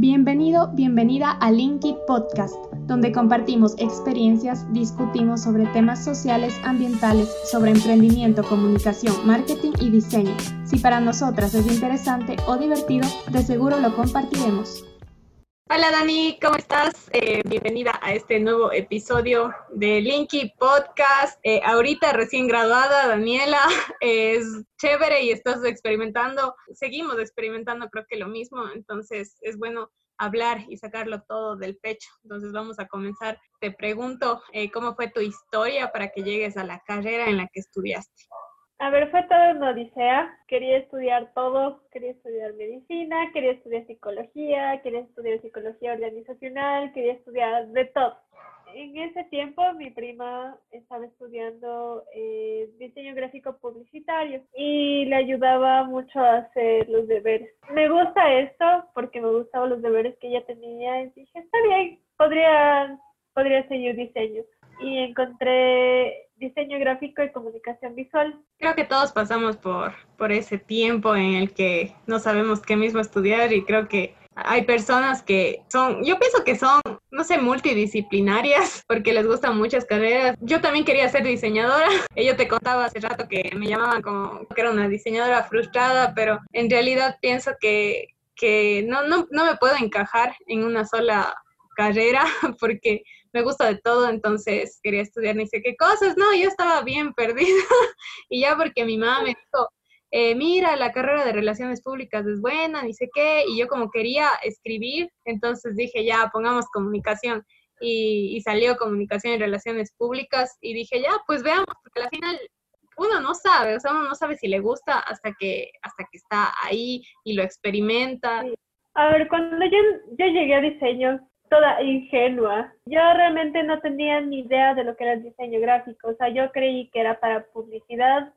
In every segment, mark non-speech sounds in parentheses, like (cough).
Bienvenido, bienvenida a Linky Podcast, donde compartimos experiencias, discutimos sobre temas sociales, ambientales, sobre emprendimiento, comunicación, marketing y diseño. Si para nosotras es interesante o divertido, de seguro lo compartiremos. Hola Dani, ¿cómo estás? Eh, bienvenida a este nuevo episodio de Linky Podcast. Eh, ahorita recién graduada, Daniela, (laughs) es chévere y estás experimentando, seguimos experimentando creo que lo mismo, entonces es bueno hablar y sacarlo todo del pecho. Entonces vamos a comenzar. Te pregunto, eh, ¿cómo fue tu historia para que llegues a la carrera en la que estudiaste? A ver, fue todo una odisea. Quería estudiar todo. Quería estudiar medicina, quería estudiar psicología, quería estudiar psicología organizacional, quería estudiar de todo. En ese tiempo mi prima estaba estudiando eh, diseño gráfico publicitario y le ayudaba mucho a hacer los deberes. Me gusta esto porque me gustaban los deberes que ella tenía y dije, está bien, podría, podría seguir diseño. Y encontré diseño gráfico y comunicación visual. Creo que todos pasamos por, por ese tiempo en el que no sabemos qué mismo estudiar y creo que hay personas que son, yo pienso que son, no sé, multidisciplinarias (laughs) porque les gustan muchas carreras. Yo también quería ser diseñadora. (laughs) Yo te contaba hace rato que me llamaban como que era una diseñadora frustrada, pero en realidad pienso que, que no, no, no me puedo encajar en una sola carrera (laughs) porque me gusta de todo, entonces quería estudiar ni sé qué cosas, no, yo estaba bien (laughs) perdida y ya porque mi mamá me dijo, eh, mira, la carrera de relaciones públicas es buena, ni sé qué, y yo como quería escribir, entonces dije, ya, pongamos comunicación. Y, salió comunicación y relaciones públicas y dije, ya, pues veamos, porque al final uno no sabe, o sea, uno no sabe si le gusta hasta que, hasta que está ahí y lo experimenta. A ver, cuando yo, yo llegué a diseño, toda ingenua. Yo realmente no tenía ni idea de lo que era el diseño gráfico, o sea, yo creí que era para publicidad.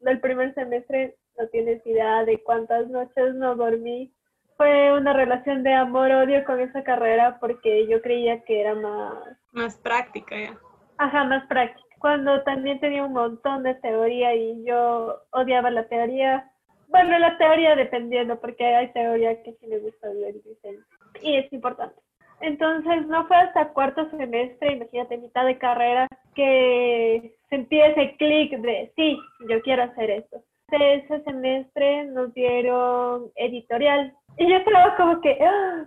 El primer semestre no tienes idea de cuántas noches no dormí. Fue una relación de amor-odio con esa carrera porque yo creía que era más... Más práctica, ya. Ajá, más práctica. Cuando también tenía un montón de teoría y yo odiaba la teoría. Bueno, la teoría dependiendo, porque hay teoría que sí me gusta el diseño. Y es importante. Entonces no fue hasta cuarto semestre, imagínate, mitad de carrera, que sentí ese clic de, sí, yo quiero hacer esto. De ese semestre nos dieron editorial. Y yo estaba como que,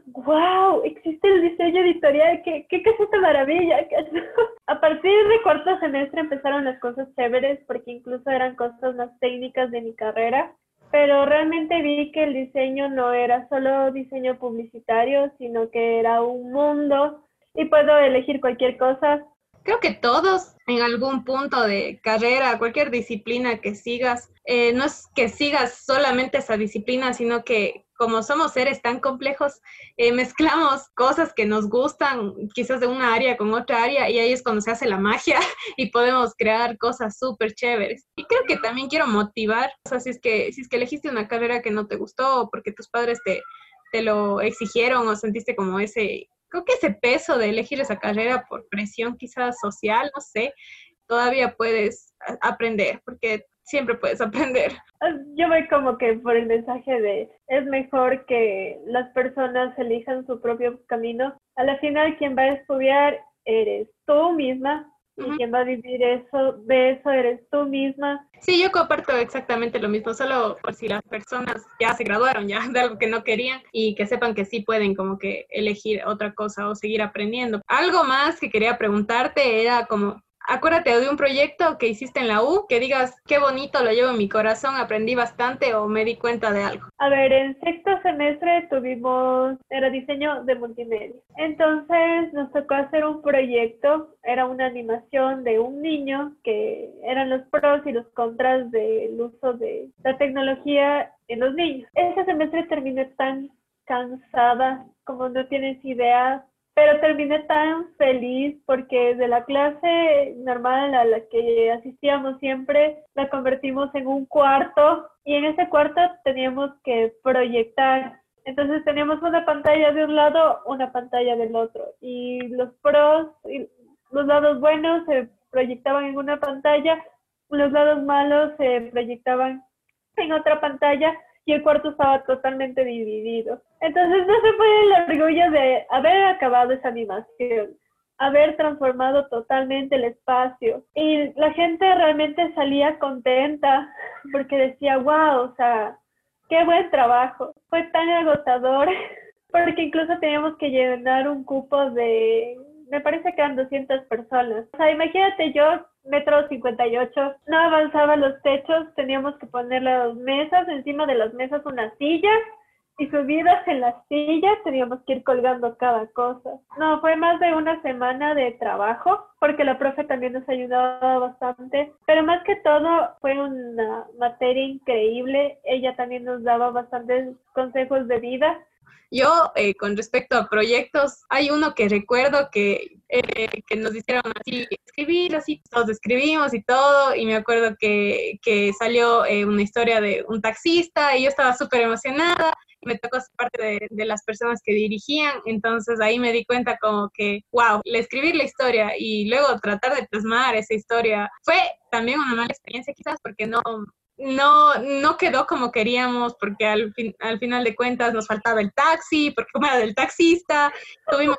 wow, existe el diseño editorial, qué, qué, qué es esta maravilla. (laughs) A partir de cuarto semestre empezaron las cosas chéveres, porque incluso eran cosas más técnicas de mi carrera pero realmente vi que el diseño no era solo diseño publicitario, sino que era un mundo y puedo elegir cualquier cosa. Creo que todos en algún punto de carrera, cualquier disciplina que sigas, eh, no es que sigas solamente esa disciplina, sino que como somos seres tan complejos, eh, mezclamos cosas que nos gustan quizás de una área con otra área y ahí es cuando se hace la magia (laughs) y podemos crear cosas súper chéveres. Y creo que también quiero motivar, o sea, si es, que, si es que elegiste una carrera que no te gustó porque tus padres te, te lo exigieron o sentiste como ese, creo que ese peso de elegir esa carrera por presión quizás social, no sé, todavía puedes aprender porque siempre puedes aprender. Yo voy como que por el mensaje de es mejor que las personas elijan su propio camino. A la final quien va a estudiar eres tú misma y quien va a vivir eso, de eso eres tú misma. Sí, yo comparto exactamente lo mismo, solo por si las personas ya se graduaron ya de algo que no querían y que sepan que sí pueden como que elegir otra cosa o seguir aprendiendo. Algo más que quería preguntarte era como acuérdate de un proyecto que hiciste en la U, que digas, qué bonito, lo llevo en mi corazón, aprendí bastante o me di cuenta de algo. A ver, en sexto semestre tuvimos, era diseño de multimedia. Entonces nos tocó hacer un proyecto, era una animación de un niño que eran los pros y los contras del uso de la tecnología en los niños. Ese semestre terminé tan cansada como no tienes idea pero terminé tan feliz porque de la clase normal a la que asistíamos siempre la convertimos en un cuarto y en ese cuarto teníamos que proyectar. Entonces teníamos una pantalla de un lado, una pantalla del otro y los pros y los lados buenos se proyectaban en una pantalla, los lados malos se proyectaban en otra pantalla y el cuarto estaba totalmente dividido. Entonces no se fue el orgullo de haber acabado esa animación, haber transformado totalmente el espacio. Y la gente realmente salía contenta porque decía, wow, o sea, qué buen trabajo. Fue tan agotador (laughs) porque incluso teníamos que llenar un cupo de, me parece que eran 200 personas. O sea, imagínate yo metro 58, no avanzaba los techos, teníamos que poner las mesas, encima de las mesas una silla y subidas en las sillas teníamos que ir colgando cada cosa. No, fue más de una semana de trabajo porque la profe también nos ayudaba bastante, pero más que todo fue una materia increíble, ella también nos daba bastantes consejos de vida yo, eh, con respecto a proyectos, hay uno que recuerdo que, eh, que nos hicieron así, escribir, así, todos escribimos y todo, y me acuerdo que, que salió eh, una historia de un taxista y yo estaba súper emocionada me tocó ser parte de, de, las personas que dirigían, entonces ahí me di cuenta como que, wow, escribir la historia y luego tratar de plasmar esa historia fue también una mala experiencia quizás porque no, no, no quedó como queríamos porque al, fin, al final de cuentas nos faltaba el taxi, porque como era del taxista, tuvimos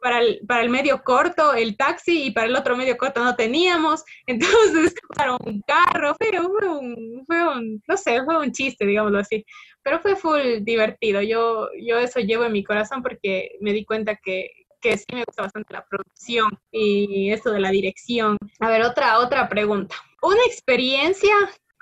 para el, para el medio corto el taxi y para el otro medio corto no teníamos, (laughs) entonces para un carro, pero fue un, fue un, no sé, fue un chiste, digámoslo así, pero fue full divertido, yo, yo eso llevo en mi corazón porque me di cuenta que, que sí me gusta bastante la producción y esto de la dirección. A ver, otra, otra pregunta. Una experiencia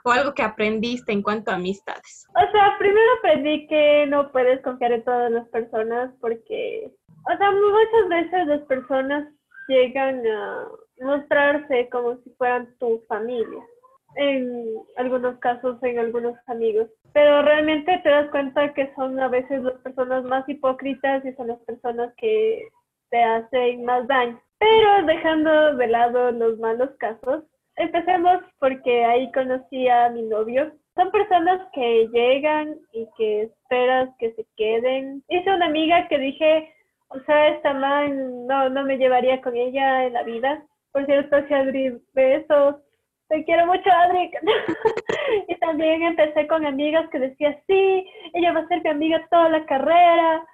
o algo que aprendiste en cuanto a amistades? O sea, primero aprendí que no puedes confiar en todas las personas porque, o sea, muchas veces las personas llegan a mostrarse como si fueran tu familia. En algunos casos, en algunos amigos. Pero realmente te das cuenta que son a veces las personas más hipócritas y son las personas que te hacen más daño. Pero dejando de lado los malos casos, Empecemos porque ahí conocí a mi novio. Son personas que llegan y que esperas que se queden. Hice una amiga que dije, o sea, esta man no, no me llevaría con ella en la vida. Por cierto, si Adri, besos. Te quiero mucho, Adri. (laughs) y también empecé con amigas que decía, sí, ella va a ser mi amiga toda la carrera.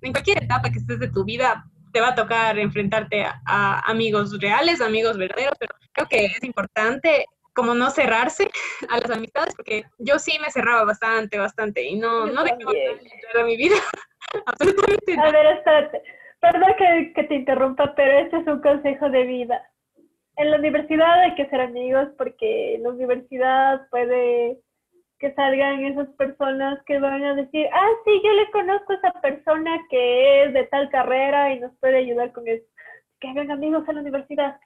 En cualquier etapa que estés de tu vida, te va a tocar enfrentarte a, amigos reales, amigos verdaderos, pero creo que es importante como no cerrarse (laughs) a las amistades, porque yo sí me cerraba bastante, bastante, y no, no dejaba entrar a mi vida. (laughs) Absolutamente A ver, espérate. Perdón que, que te interrumpa, pero este es un consejo de vida. En la universidad hay que ser amigos porque en la universidad puede que salgan esas personas que van a decir, ah, sí, yo le conozco a esa persona que es de tal carrera y nos puede ayudar con eso. Que hagan amigos en la universidad.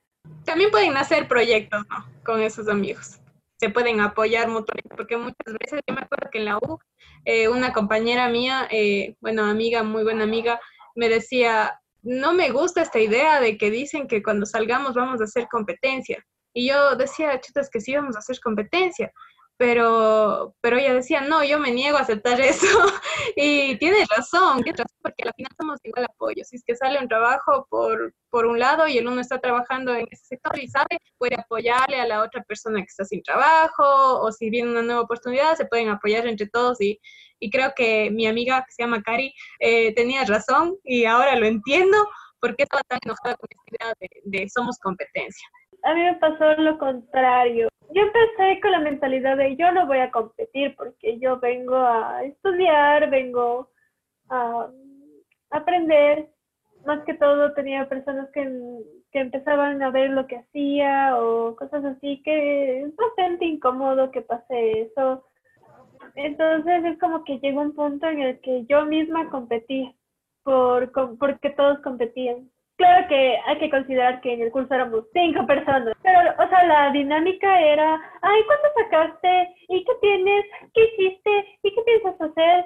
También pueden hacer proyectos, ¿no? Con esos amigos. Se pueden apoyar mutuamente, porque muchas veces, yo me acuerdo que en la U, eh, una compañera mía, eh, bueno, amiga, muy buena amiga, me decía, no me gusta esta idea de que dicen que cuando salgamos vamos a hacer competencia. Y yo decía, chutas, que sí vamos a hacer competencia pero, pero ella decía, no, yo me niego a aceptar eso. (laughs) y tienes razón, porque al final somos igual apoyo. Si es que sale un trabajo por, por un lado y el uno está trabajando en ese sector y sabe, puede apoyarle a la otra persona que está sin trabajo, o si viene una nueva oportunidad, se pueden apoyar entre todos. Y, y creo que mi amiga, que se llama Cari, eh, tenía razón y ahora lo entiendo, porque estaba tan enojada con esta idea de, de somos competencia. A mí me pasó lo contrario yo empecé con la mentalidad de yo no voy a competir porque yo vengo a estudiar, vengo a aprender. Más que todo tenía personas que, que empezaban a ver lo que hacía o cosas así que es bastante incómodo que pase eso. Entonces es como que llegó un punto en el que yo misma competí por, porque todos competían. Claro que hay que considerar que en el curso éramos cinco personas, pero, o sea, la dinámica era, ay, ¿cuánto sacaste? ¿Y qué tienes? ¿Qué hiciste? ¿Y qué piensas hacer?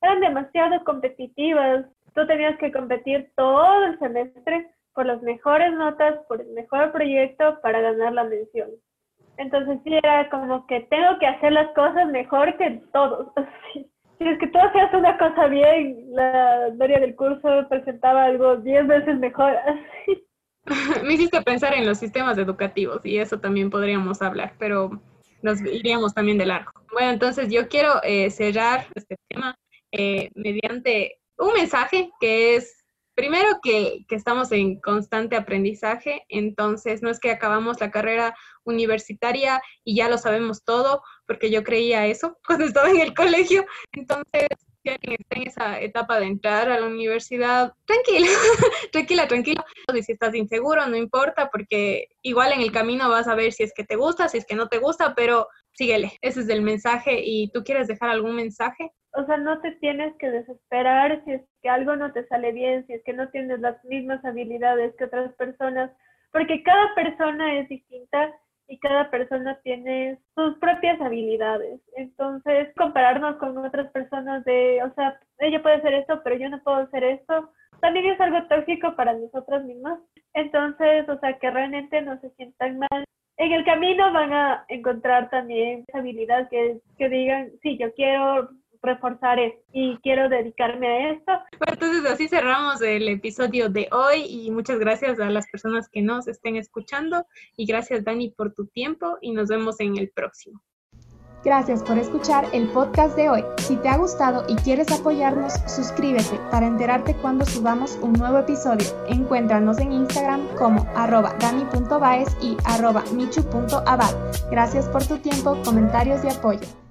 Eran demasiado competitivas. Tú tenías que competir todo el semestre por las mejores notas, por el mejor proyecto para ganar la mención. Entonces sí era como que tengo que hacer las cosas mejor que todos. (laughs) Si es que tú hacías una cosa bien, la Doria del curso presentaba algo diez veces mejor. (laughs) Me hiciste pensar en los sistemas educativos y eso también podríamos hablar, pero nos iríamos también de largo. Bueno, entonces yo quiero eh, cerrar este tema eh, mediante un mensaje que es Primero que, que, estamos en constante aprendizaje, entonces no es que acabamos la carrera universitaria y ya lo sabemos todo, porque yo creía eso (laughs) cuando estaba en el colegio. Entonces, alguien está en esa etapa de entrar a la universidad, (laughs) tranquila, tranquila, tranquila. Y si estás inseguro, no importa, porque igual en el camino vas a ver si es que te gusta, si es que no te gusta, pero síguele. Ese es el mensaje. ¿Y tú quieres dejar algún mensaje? O sea, no te tienes que desesperar si es que algo no te sale bien, si es que no tienes las mismas habilidades que otras personas, porque cada persona es distinta y cada persona tiene sus propias habilidades. Entonces, compararnos con otras personas de, o sea, ella puede hacer esto, pero yo no puedo hacer esto, también es algo tóxico para nosotros mismos. Entonces, o sea, que realmente no se sientan mal. En el camino van a encontrar también esa habilidad que, que digan, sí, yo quiero reforzar esto y quiero dedicarme a esto. Entonces así cerramos el episodio de hoy y muchas gracias a las personas que nos estén escuchando y gracias Dani por tu tiempo y nos vemos en el próximo. Gracias por escuchar el podcast de hoy. Si te ha gustado y quieres apoyarnos, suscríbete para enterarte cuando subamos un nuevo episodio. Encuéntranos en Instagram como arroba dani.baez y arroba michu.abad. Gracias por tu tiempo, comentarios y apoyo.